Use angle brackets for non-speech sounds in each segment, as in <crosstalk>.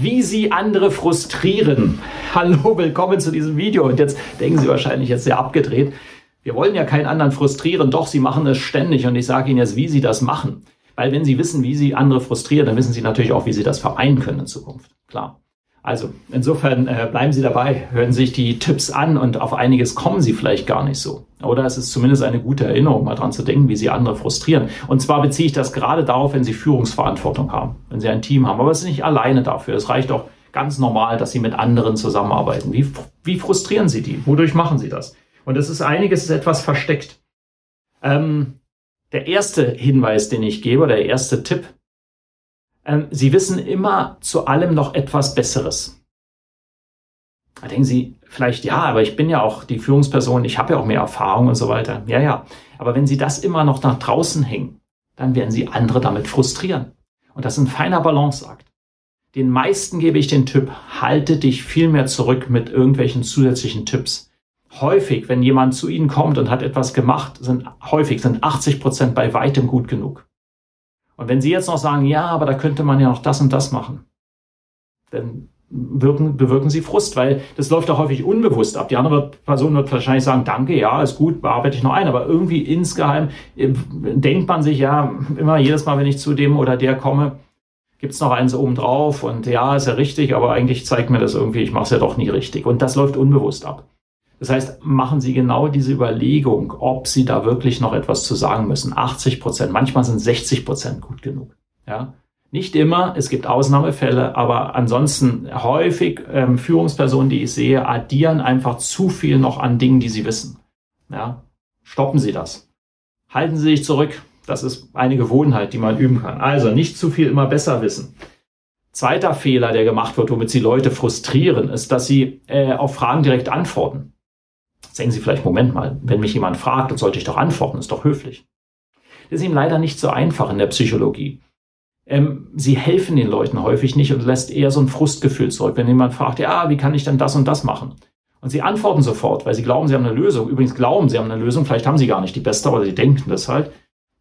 Wie Sie andere frustrieren. <laughs> Hallo, willkommen zu diesem Video. Und jetzt denken Sie wahrscheinlich jetzt sehr abgedreht. Wir wollen ja keinen anderen frustrieren, doch Sie machen es ständig und ich sage Ihnen jetzt, wie Sie das machen. Weil wenn Sie wissen, wie Sie andere frustrieren, dann wissen Sie natürlich auch, wie Sie das vereinen können in Zukunft. Klar. Also insofern äh, bleiben Sie dabei, hören sich die Tipps an und auf einiges kommen Sie vielleicht gar nicht so. Oder es ist zumindest eine gute Erinnerung, mal dran zu denken, wie Sie andere frustrieren. Und zwar beziehe ich das gerade darauf, wenn Sie Führungsverantwortung haben, wenn Sie ein Team haben. Aber es ist nicht alleine dafür. Es reicht auch ganz normal, dass Sie mit anderen zusammenarbeiten. Wie, wie frustrieren Sie die? Wodurch machen Sie das? Und es ist einiges ist etwas versteckt. Ähm, der erste Hinweis, den ich gebe, der erste Tipp, ähm, Sie wissen immer zu allem noch etwas Besseres. Da denken Sie vielleicht, ja, aber ich bin ja auch die Führungsperson, ich habe ja auch mehr Erfahrung und so weiter. Ja, ja. Aber wenn Sie das immer noch nach draußen hängen, dann werden Sie andere damit frustrieren. Und das ist ein feiner Balanceakt. Den meisten gebe ich den Tipp, halte dich viel mehr zurück mit irgendwelchen zusätzlichen Tipps. Häufig, wenn jemand zu Ihnen kommt und hat etwas gemacht, sind häufig sind 80 Prozent bei weitem gut genug. Und wenn Sie jetzt noch sagen, ja, aber da könnte man ja noch das und das machen, dann wirken, bewirken Sie Frust, weil das läuft auch häufig unbewusst ab. Die andere Person wird wahrscheinlich sagen, danke, ja, ist gut, bearbeite ich noch ein. Aber irgendwie insgeheim äh, denkt man sich ja immer jedes Mal, wenn ich zu dem oder der komme, gibt's noch eins oben drauf und ja, ist ja richtig, aber eigentlich zeigt mir das irgendwie, ich mache es ja doch nie richtig. Und das läuft unbewusst ab. Das heißt, machen Sie genau diese Überlegung, ob Sie da wirklich noch etwas zu sagen müssen. 80 Prozent, manchmal sind 60 Prozent gut genug. Ja, nicht immer, es gibt Ausnahmefälle, aber ansonsten häufig ähm, Führungspersonen, die ich sehe, addieren einfach zu viel noch an Dingen, die sie wissen. Ja, stoppen Sie das. Halten Sie sich zurück. Das ist eine Gewohnheit, die man üben kann. Also nicht zu viel immer besser wissen. Zweiter Fehler, der gemacht wird, womit Sie Leute frustrieren, ist, dass sie äh, auf Fragen direkt antworten. Denken Sie vielleicht, Moment mal, wenn mich jemand fragt, dann sollte ich doch antworten, ist doch höflich. Das ist ihm leider nicht so einfach in der Psychologie. Ähm, sie helfen den Leuten häufig nicht und lässt eher so ein Frustgefühl zurück, wenn jemand fragt, ja, wie kann ich denn das und das machen? Und sie antworten sofort, weil sie glauben, sie haben eine Lösung. Übrigens glauben, sie haben eine Lösung, vielleicht haben sie gar nicht die beste, aber sie denken das halt.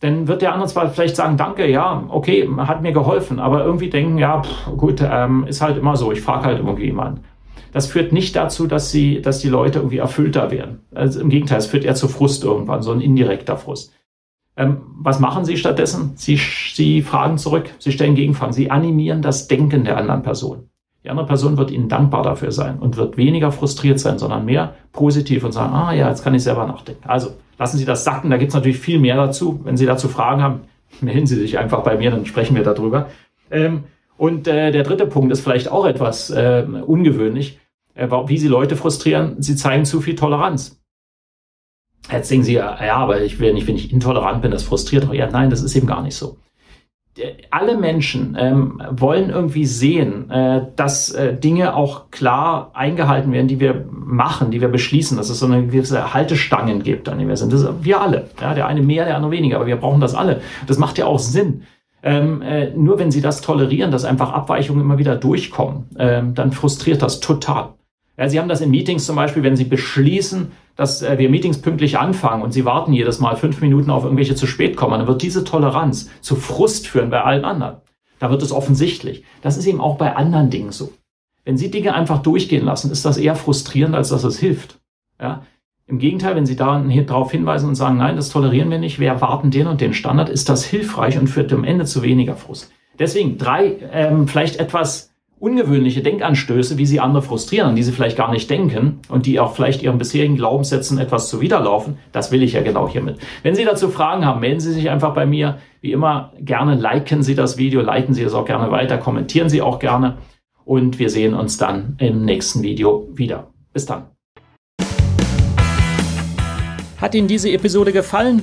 Dann wird der andere zwar vielleicht sagen, danke, ja, okay, hat mir geholfen, aber irgendwie denken, ja, pff, gut, ähm, ist halt immer so, ich frage halt irgendwie jemanden. Das führt nicht dazu, dass sie, dass die Leute irgendwie erfüllter werden. Also im Gegenteil, es führt eher zu Frust irgendwann, so ein indirekter Frust. Ähm, was machen Sie stattdessen? Sie, Sie fragen zurück, Sie stellen Gegenfragen, Sie animieren das Denken der anderen Person. Die andere Person wird Ihnen dankbar dafür sein und wird weniger frustriert sein, sondern mehr positiv und sagen, ah ja, jetzt kann ich selber nachdenken. Also lassen Sie das sacken, da gibt es natürlich viel mehr dazu. Wenn Sie dazu Fragen haben, melden Sie sich einfach bei mir, dann sprechen wir darüber. Ähm, und äh, der dritte Punkt ist vielleicht auch etwas äh, ungewöhnlich. Äh, wie sie Leute frustrieren, sie zeigen zu viel Toleranz. Jetzt denken sie, ja, aber ich will nicht, wenn ich intolerant bin, das frustriert doch. Ja, nein, das ist eben gar nicht so. Alle Menschen ähm, wollen irgendwie sehen, äh, dass äh, Dinge auch klar eingehalten werden, die wir machen, die wir beschließen, dass es so eine gewisse Haltestangen gibt, an denen wir sind. Das ist wir alle. Ja, der eine mehr, der andere weniger, aber wir brauchen das alle. Das macht ja auch Sinn. Ähm, äh, nur wenn sie das tolerieren, dass einfach Abweichungen immer wieder durchkommen, ähm, dann frustriert das total. Ja, Sie haben das in Meetings zum Beispiel, wenn Sie beschließen, dass äh, wir Meetings pünktlich anfangen und Sie warten jedes Mal fünf Minuten auf irgendwelche zu spät kommen, dann wird diese Toleranz zu Frust führen bei allen anderen. Da wird es offensichtlich. Das ist eben auch bei anderen Dingen so. Wenn Sie Dinge einfach durchgehen lassen, ist das eher frustrierend, als dass es hilft. Ja? Im Gegenteil, wenn Sie darauf hinweisen und sagen, nein, das tolerieren wir nicht, wir erwarten den und den Standard, ist das hilfreich und führt am Ende zu weniger Frust. Deswegen drei ähm, vielleicht etwas ungewöhnliche Denkanstöße, wie sie andere frustrieren, an die sie vielleicht gar nicht denken und die auch vielleicht ihren bisherigen Glaubenssätzen etwas zuwiderlaufen, das will ich ja genau hiermit. Wenn Sie dazu Fragen haben, melden Sie sich einfach bei mir. Wie immer, gerne liken Sie das Video, leiten Sie es auch gerne weiter, kommentieren Sie auch gerne und wir sehen uns dann im nächsten Video wieder. Bis dann. Hat Ihnen diese Episode gefallen?